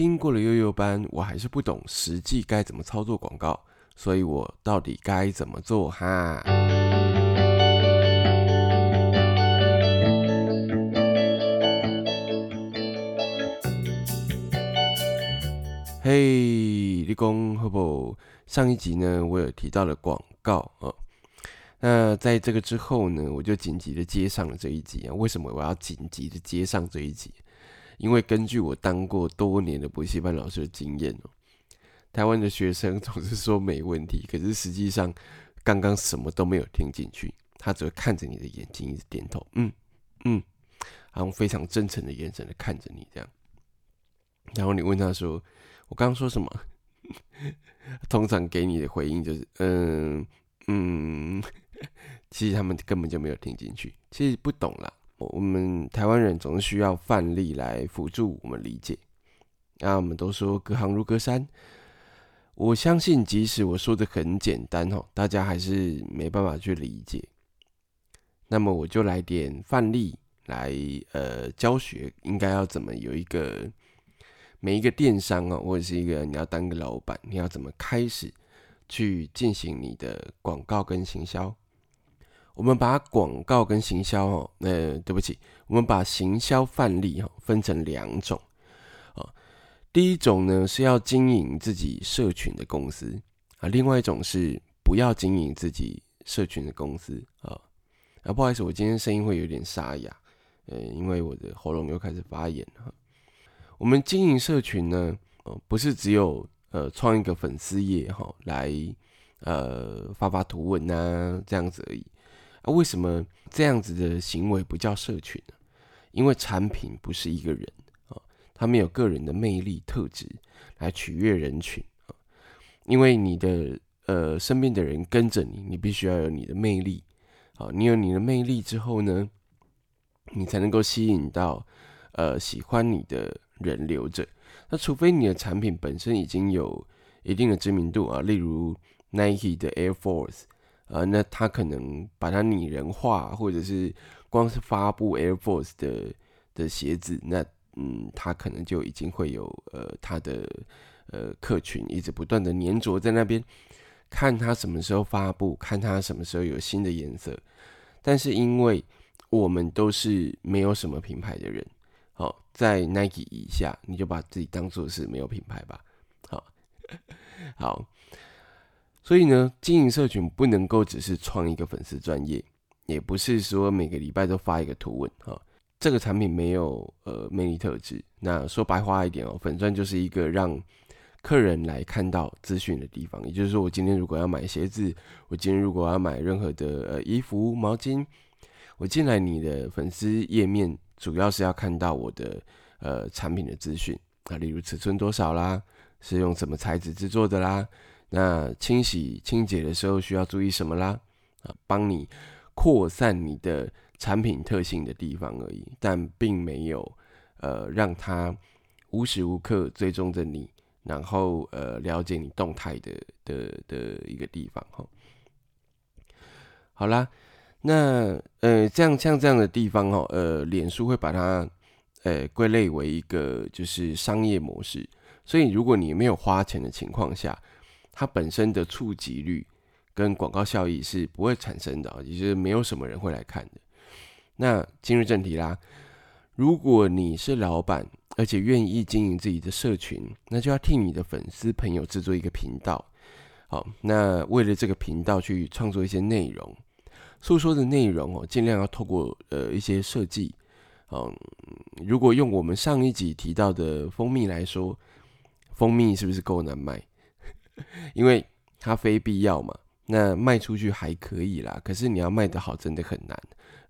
听过了悠悠班，我还是不懂实际该怎么操作广告，所以我到底该怎么做哈？嘿，立功好不？上一集呢，我有提到了广告啊。那在这个之后呢，我就紧急的接上了这一集啊。为什么我要紧急的接上这一集？因为根据我当过多年的补习班老师的经验哦，台湾的学生总是说没问题，可是实际上刚刚什么都没有听进去，他只会看着你的眼睛一直点头，嗯嗯，然后非常真诚的眼神的看着你这样，然后你问他说。我刚刚说什么？通常给你的回应就是嗯嗯，其实他们根本就没有听进去，其实不懂啦。我们台湾人总是需要范例来辅助我们理解。那我们都说隔行如隔山，我相信即使我说的很简单哦，大家还是没办法去理解。那么我就来点范例来呃教学，应该要怎么有一个。每一个电商啊，或者是一个你要当个老板，你要怎么开始去进行你的广告跟行销？我们把广告跟行销哦，呃，对不起，我们把行销范例哈分成两种啊。第一种呢是要经营自己社群的公司啊，另外一种是不要经营自己社群的公司啊。啊，不好意思，我今天声音会有点沙哑，呃，因为我的喉咙又开始发炎了。我们经营社群呢，哦，不是只有呃创一个粉丝页哈，来呃发发图文呐这样子而已啊？为什么这样子的行为不叫社群呢？因为产品不是一个人啊，他们有个人的魅力特质来取悦人群啊。因为你的呃身边的人跟着你，你必须要有你的魅力啊。你有你的魅力之后呢，你才能够吸引到呃喜欢你的。人留着，那除非你的产品本身已经有一定的知名度啊，例如 Nike 的 Air Force 啊，那他可能把它拟人化，或者是光是发布 Air Force 的的鞋子，那嗯，他可能就已经会有呃他的呃客群一直不断的粘着在那边，看他什么时候发布，看他什么时候有新的颜色，但是因为我们都是没有什么品牌的人。好，在 Nike 以下，你就把自己当做是没有品牌吧。好，好，所以呢，经营社群不能够只是创一个粉丝专业，也不是说每个礼拜都发一个图文。哈，这个产品没有呃魅力特质。那说白话一点哦，粉钻就是一个让客人来看到资讯的地方。也就是说，我今天如果要买鞋子，我今天如果要买任何的呃衣服、毛巾，我进来你的粉丝页面。主要是要看到我的呃产品的资讯啊，例如尺寸多少啦，是用什么材质制作的啦，那清洗清洁的时候需要注意什么啦啊，帮你扩散你的产品特性的地方而已，但并没有呃让它无时无刻追踪着你，然后呃了解你动态的的的一个地方哈。好啦。那呃，这样像这样的地方哦，呃，脸书会把它呃归类为一个就是商业模式，所以如果你没有花钱的情况下，它本身的触及率跟广告效益是不会产生的，也就是没有什么人会来看的。那进入正题啦，如果你是老板，而且愿意经营自己的社群，那就要替你的粉丝朋友制作一个频道。好，那为了这个频道去创作一些内容。诉说的内容哦，尽量要透过呃一些设计，嗯，如果用我们上一集提到的蜂蜜来说，蜂蜜是不是够难卖？因为它非必要嘛，那卖出去还可以啦，可是你要卖得好，真的很难。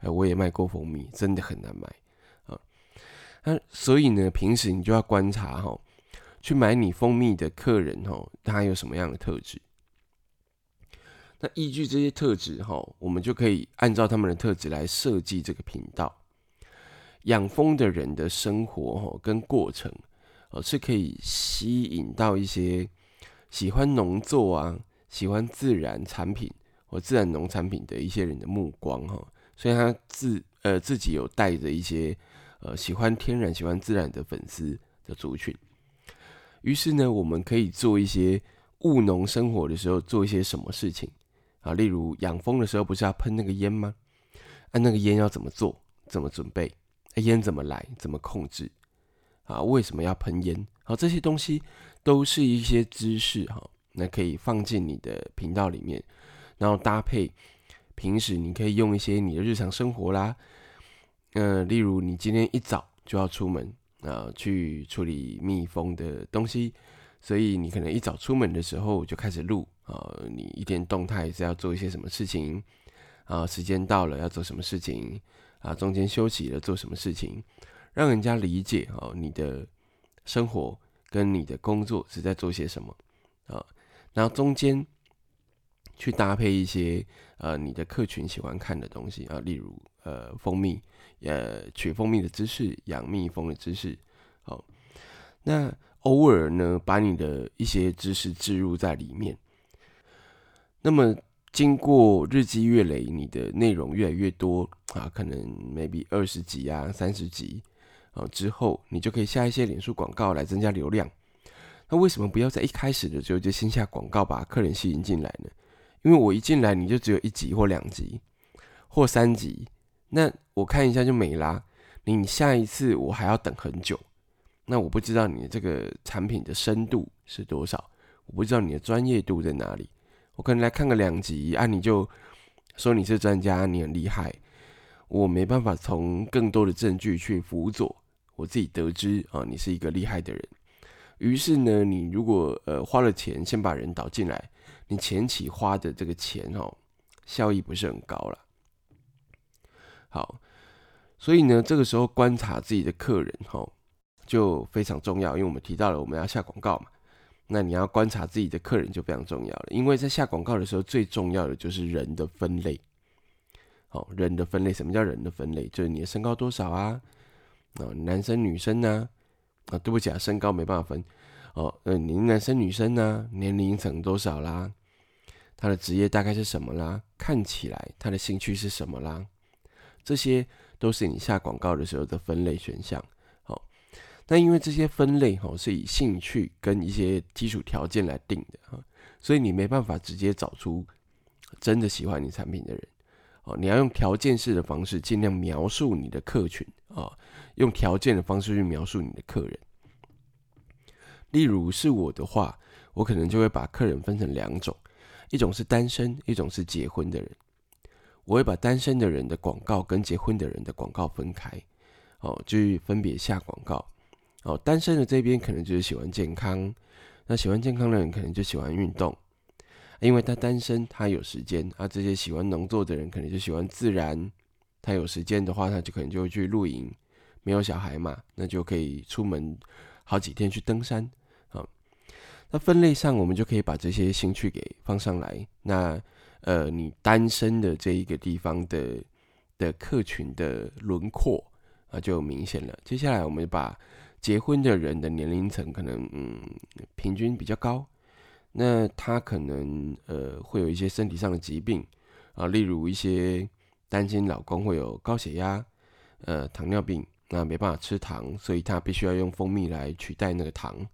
呃，我也卖过蜂蜜，真的很难卖啊。那所以呢，平时你就要观察哈，去买你蜂蜜的客人哈，他有什么样的特质？那依据这些特质哈，我们就可以按照他们的特质来设计这个频道。养蜂的人的生活哈跟过程，哦，是可以吸引到一些喜欢农作啊、喜欢自然产品或自然农产品的一些人的目光哈。所以他自呃自己有带着一些呃喜欢天然、喜欢自然的粉丝的族群。于是呢，我们可以做一些务农生活的时候做一些什么事情啊？例如养蜂的时候不是要喷那个烟吗？按那个烟要怎么做？怎么准备？烟怎么来？怎么控制？啊，为什么要喷烟？好，这些东西都是一些知识哈，那可以放进你的频道里面，然后搭配平时你可以用一些你的日常生活啦，嗯，例如你今天一早就要出门。啊，去处理蜜蜂的东西，所以你可能一早出门的时候就开始录啊，你一天动态是要做一些什么事情啊？时间到了要做什么事情啊？中间休息了做什么事情，让人家理解啊，你的生活跟你的工作是在做些什么啊？然后中间去搭配一些呃你的客群喜欢看的东西啊，例如呃蜂蜜。呃，取蜂蜜的知识，养蜜蜂的知识，好，那偶尔呢，把你的一些知识置入在里面。那么，经过日积月累，你的内容越来越多啊，可能 maybe 二十集啊、三十集啊之后，你就可以下一些脸书广告来增加流量。那为什么不要在一开始的时候就先下广告，把客人吸引进来呢？因为我一进来，你就只有一集或两集或三集。那我看一下就没啦。你下一次我还要等很久。那我不知道你的这个产品的深度是多少，我不知道你的专业度在哪里。我可能来看个两集啊，你就说你是专家，你很厉害。我没办法从更多的证据去辅佐我自己得知啊，你是一个厉害的人。于是呢，你如果呃花了钱先把人导进来，你前期花的这个钱哦，效益不是很高了。好，所以呢，这个时候观察自己的客人，哈，就非常重要。因为我们提到了我们要下广告嘛，那你要观察自己的客人就非常重要了。因为在下广告的时候，最重要的就是人的分类。好，人的分类，什么叫人的分类？就是你的身高多少啊？啊，男生女生呢？啊，对不起啊，身高没办法分。哦，呃，您男生女生呢？年龄层多少啦？他的职业大概是什么啦？看起来他的兴趣是什么啦？这些都是你下广告的时候的分类选项。好，那因为这些分类哈是以兴趣跟一些基础条件来定的哈，所以你没办法直接找出真的喜欢你产品的人。你要用条件式的方式尽量描述你的客群啊，用条件的方式去描述你的客人。例如是我的话，我可能就会把客人分成两种，一种是单身，一种是结婚的人。我会把单身的人的广告跟结婚的人的广告分开，哦，就分别下广告。哦，单身的这边可能就是喜欢健康，那喜欢健康的人可能就喜欢运动，因为他单身，他有时间啊。这些喜欢农作的人可能就喜欢自然，他有时间的话，他就可能就会去露营。没有小孩嘛，那就可以出门好几天去登山。啊，那分类上我们就可以把这些兴趣给放上来。那呃，你单身的这一个地方的的客群的轮廓啊，就明显了。接下来，我们把结婚的人的年龄层可能嗯平均比较高，那他可能呃会有一些身体上的疾病啊，例如一些担心老公会有高血压、呃糖尿病，那没办法吃糖，所以他必须要用蜂蜜来取代那个糖。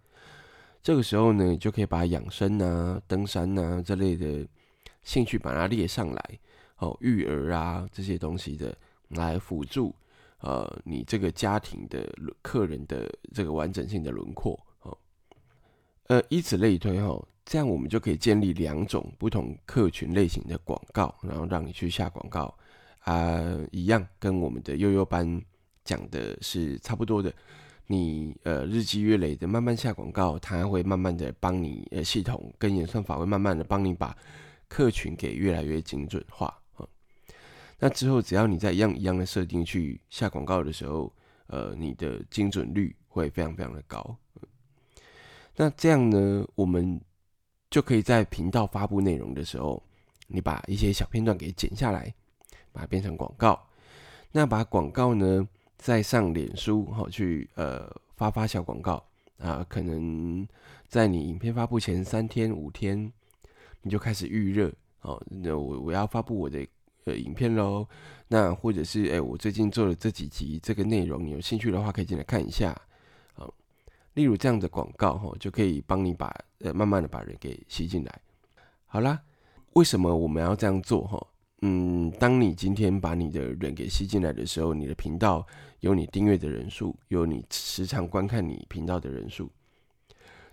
这个时候呢，就可以把养生啊、登山啊这类的。兴趣把它列上来，哦，育儿啊这些东西的来辅助，呃，你这个家庭的客人的这个完整性的轮廓，哦，呃，以此类推，哈，这样我们就可以建立两种不同客群类型的广告，然后让你去下广告，啊，一样跟我们的悠悠班讲的是差不多的，你呃日积月累的慢慢下广告，它会慢慢的帮你，呃，系统跟演算法会慢慢的帮你把。客群给越来越精准化啊，那之后只要你在一样一样的设定去下广告的时候，呃，你的精准率会非常非常的高。那这样呢，我们就可以在频道发布内容的时候，你把一些小片段给剪下来，把它变成广告。那把广告呢，再上脸书哈去呃发发小广告啊，可能在你影片发布前三天五天。你就开始预热哦，那我我要发布我的呃影片喽，那或者是哎我最近做了这几集这个内容，你有兴趣的话可以进来看一下，例如这样的广告哈，就可以帮你把呃慢慢的把人给吸进来。好啦，为什么我们要这样做哈？嗯，当你今天把你的人给吸进来的时候，你的频道有你订阅的人数，有你时常观看你频道的人数。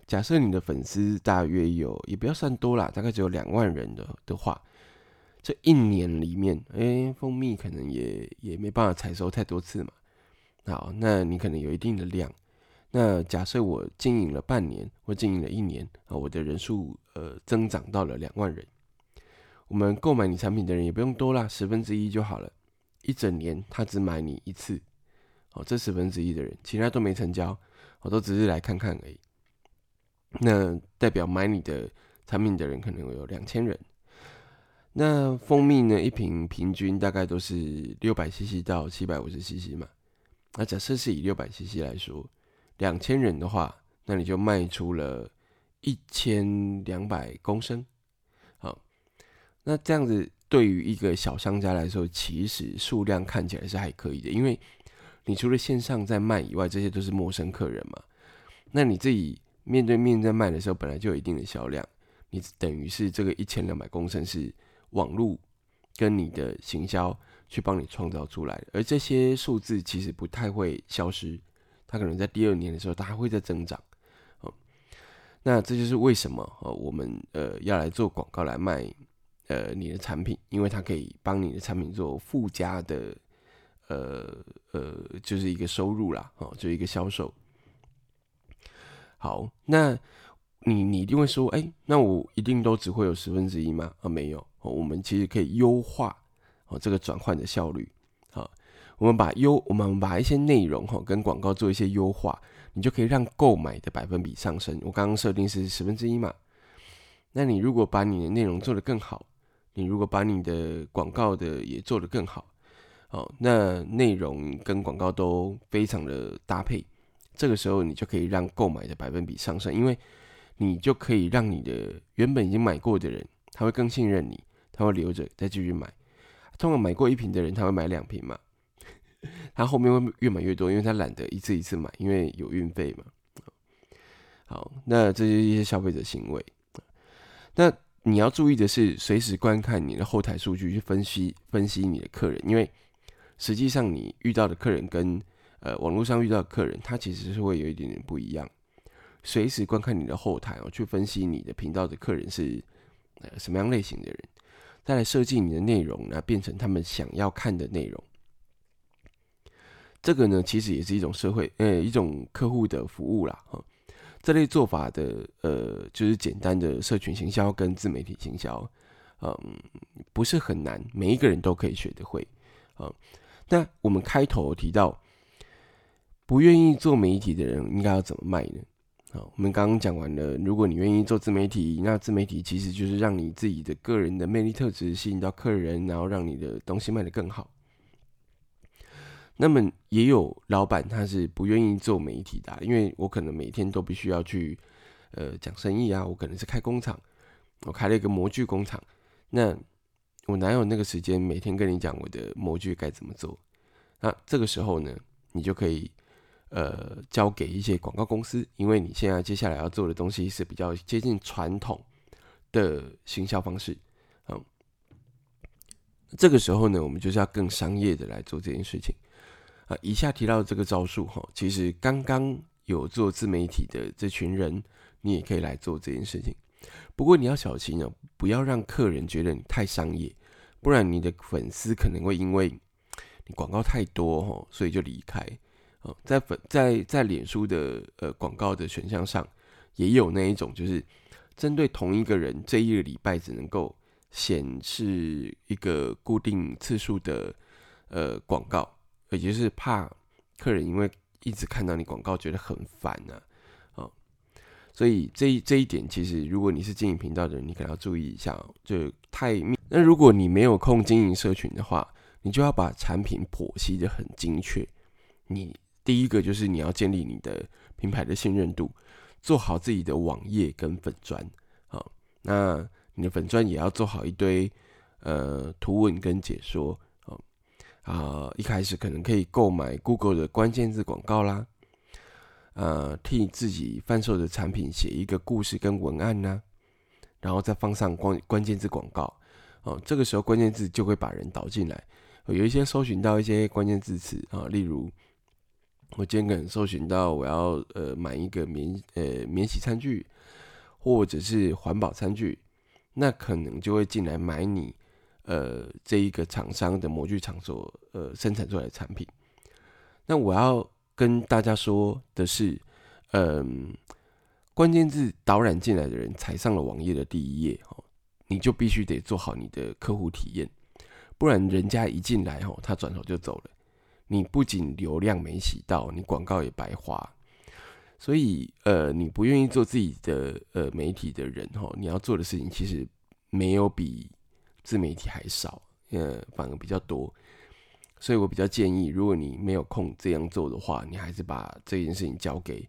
假设你的粉丝大约有，也不要算多啦，大概只有两万人的的话，这一年里面，哎，蜂蜜可能也也没办法采收太多次嘛。好，那你可能有一定的量。那假设我经营了半年或经营了一年啊，我的人数呃增长到了两万人，我们购买你产品的人也不用多啦，十分之一就好了。一整年他只买你一次，哦，这十分之一的人，其他都没成交，我都只是来看看而已。那代表买你的产品的人可能有两千人。那蜂蜜呢，一瓶平均大概都是六百 CC 到七百五十 CC 嘛。那假设是以六百 CC 来说。两千人的话，那你就卖出了一千两百公升，好，那这样子对于一个小商家来说，其实数量看起来是还可以的，因为你除了线上在卖以外，这些都是陌生客人嘛。那你自己面对面在卖的时候，本来就有一定的销量，你等于是这个一千两百公升是网络跟你的行销去帮你创造出来的，而这些数字其实不太会消失。它可能在第二年的时候，它还会再增长，哦，那这就是为什么哦，我们呃要来做广告来卖呃你的产品，因为它可以帮你的产品做附加的呃呃就是一个收入啦，哦，就一个销售。好，那你你一定会说，哎，那我一定都只会有十分之一吗？啊，没有，我们其实可以优化哦这个转换的效率，我们把优，我们把一些内容哈跟广告做一些优化，你就可以让购买的百分比上升。我刚刚设定是十分之一嘛，那你如果把你的内容做得更好，你如果把你的广告的也做得更好，哦，那内容跟广告都非常的搭配，这个时候你就可以让购买的百分比上升，因为你就可以让你的原本已经买过的人，他会更信任你，他会留着再继续买。通常买过一瓶的人，他会买两瓶嘛。他后面会越买越多，因为他懒得一次一次买，因为有运费嘛。好，那这是一些消费者行为。那你要注意的是，随时观看你的后台数据，去分析分析你的客人，因为实际上你遇到的客人跟呃网络上遇到的客人，他其实是会有一点点不一样。随时观看你的后台哦，去分析你的频道的客人是呃什么样类型的人，再来设计你的内容，那变成他们想要看的内容。这个呢，其实也是一种社会，呃，一种客户的服务啦，哈。这类做法的，呃，就是简单的社群行销跟自媒体行销，嗯，不是很难，每一个人都可以学得会，啊。那我们开头提到，不愿意做媒体的人应该要怎么卖呢？好，我们刚刚讲完了，如果你愿意做自媒体，那自媒体其实就是让你自己的个人的魅力特质吸引到客人，然后让你的东西卖得更好。那么也有老板他是不愿意做媒体的，因为我可能每天都必须要去，呃，讲生意啊，我可能是开工厂，我开了一个模具工厂，那我哪有那个时间每天跟你讲我的模具该怎么做？那这个时候呢，你就可以呃交给一些广告公司，因为你现在接下来要做的东西是比较接近传统的行销方式，嗯，这个时候呢，我们就是要更商业的来做这件事情。啊，以下提到的这个招数哈，其实刚刚有做自媒体的这群人，你也可以来做这件事情。不过你要小心哦，不要让客人觉得你太商业，不然你的粉丝可能会因为你广告太多哈，所以就离开。哦，在粉在在脸书的呃广告的选项上，也有那一种就是针对同一个人这一个礼拜只能够显示一个固定次数的呃广告。也就是怕客人因为一直看到你广告觉得很烦呢，哦，所以这这一点其实如果你是经营频道的人，你可能要注意一下哦，就太那如果你没有空经营社群的话，你就要把产品剖析的很精确。你第一个就是你要建立你的品牌的信任度，做好自己的网页跟粉砖，好，那你的粉砖也要做好一堆呃图文跟解说。啊，一开始可能可以购买 Google 的关键字广告啦，呃，替自己贩售的产品写一个故事跟文案呢，然后再放上关关键字广告，哦，这个时候关键字就会把人导进来，有一些搜寻到一些关键字词啊，例如我今天可能搜寻到我要呃买一个免呃免洗餐具，或者是环保餐具，那可能就会进来买你呃这一个厂商的模具厂所呃生产出来的产品，那我要。跟大家说的是，嗯，关键字导览进来的人踩上了网页的第一页，哦，你就必须得做好你的客户体验，不然人家一进来，哦，他转头就走了，你不仅流量没洗到，你广告也白花。所以，呃，你不愿意做自己的呃媒体的人，哈，你要做的事情其实没有比自媒体还少，呃，反而比较多。所以我比较建议，如果你没有空这样做的话，你还是把这件事情交给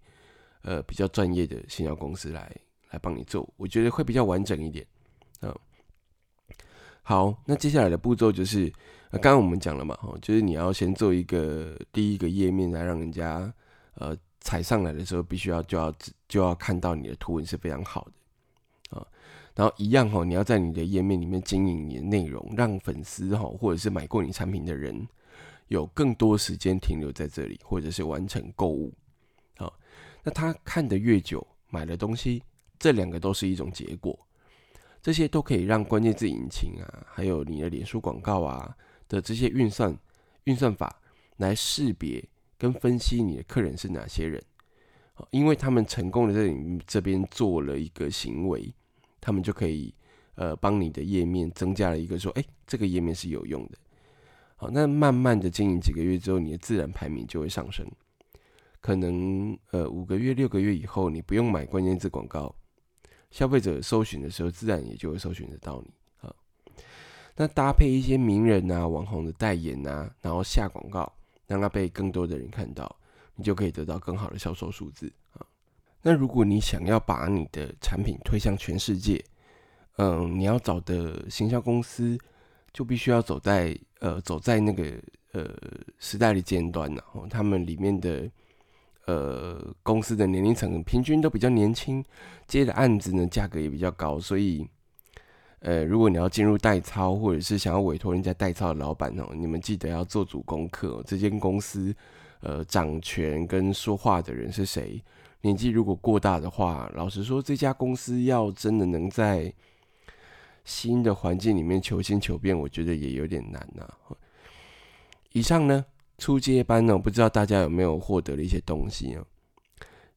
呃比较专业的新销公司来来帮你做，我觉得会比较完整一点。嗯，好，那接下来的步骤就是，刚刚我们讲了嘛，哈，就是你要先做一个第一个页面，来让人家呃踩上来的时候，必须要就要就要看到你的图文是非常好的。然后一样哈，你要在你的页面里面经营你的内容，让粉丝哈或者是买过你产品的人。有更多时间停留在这里，或者是完成购物，好，那他看得越久，买的东西，这两个都是一种结果，这些都可以让关键字引擎啊，还有你的脸书广告啊的这些运算运算法来识别跟分析你的客人是哪些人，因为他们成功的在你这边做了一个行为，他们就可以呃帮你的页面增加了一个说，哎，这个页面是有用的。好，那慢慢的经营几个月之后，你的自然排名就会上升。可能呃五个月、六个月以后，你不用买关键字广告，消费者搜寻的时候，自然也就会搜寻得到你。好，那搭配一些名人啊、网红的代言啊，然后下广告，让它被更多的人看到，你就可以得到更好的销售数字啊。那如果你想要把你的产品推向全世界，嗯，你要找的行销公司。就必须要走在呃走在那个呃时代的尖端然后他们里面的呃公司的年龄层平均都比较年轻，接的案子呢价格也比较高，所以呃如果你要进入代操或者是想要委托人家代操的老板哦，你们记得要做足功课，这间公司呃掌权跟说话的人是谁？年纪如果过大的话，老实说这家公司要真的能在。新的环境里面求新求变，我觉得也有点难呐。以上呢，初阶班呢，不知道大家有没有获得了一些东西啊？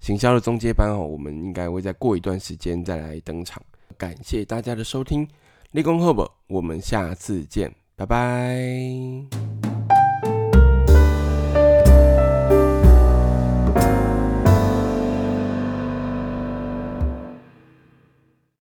行销的中阶班哦，我们应该会再过一段时间再来登场。感谢大家的收听，立功后不，我们下次见，拜拜。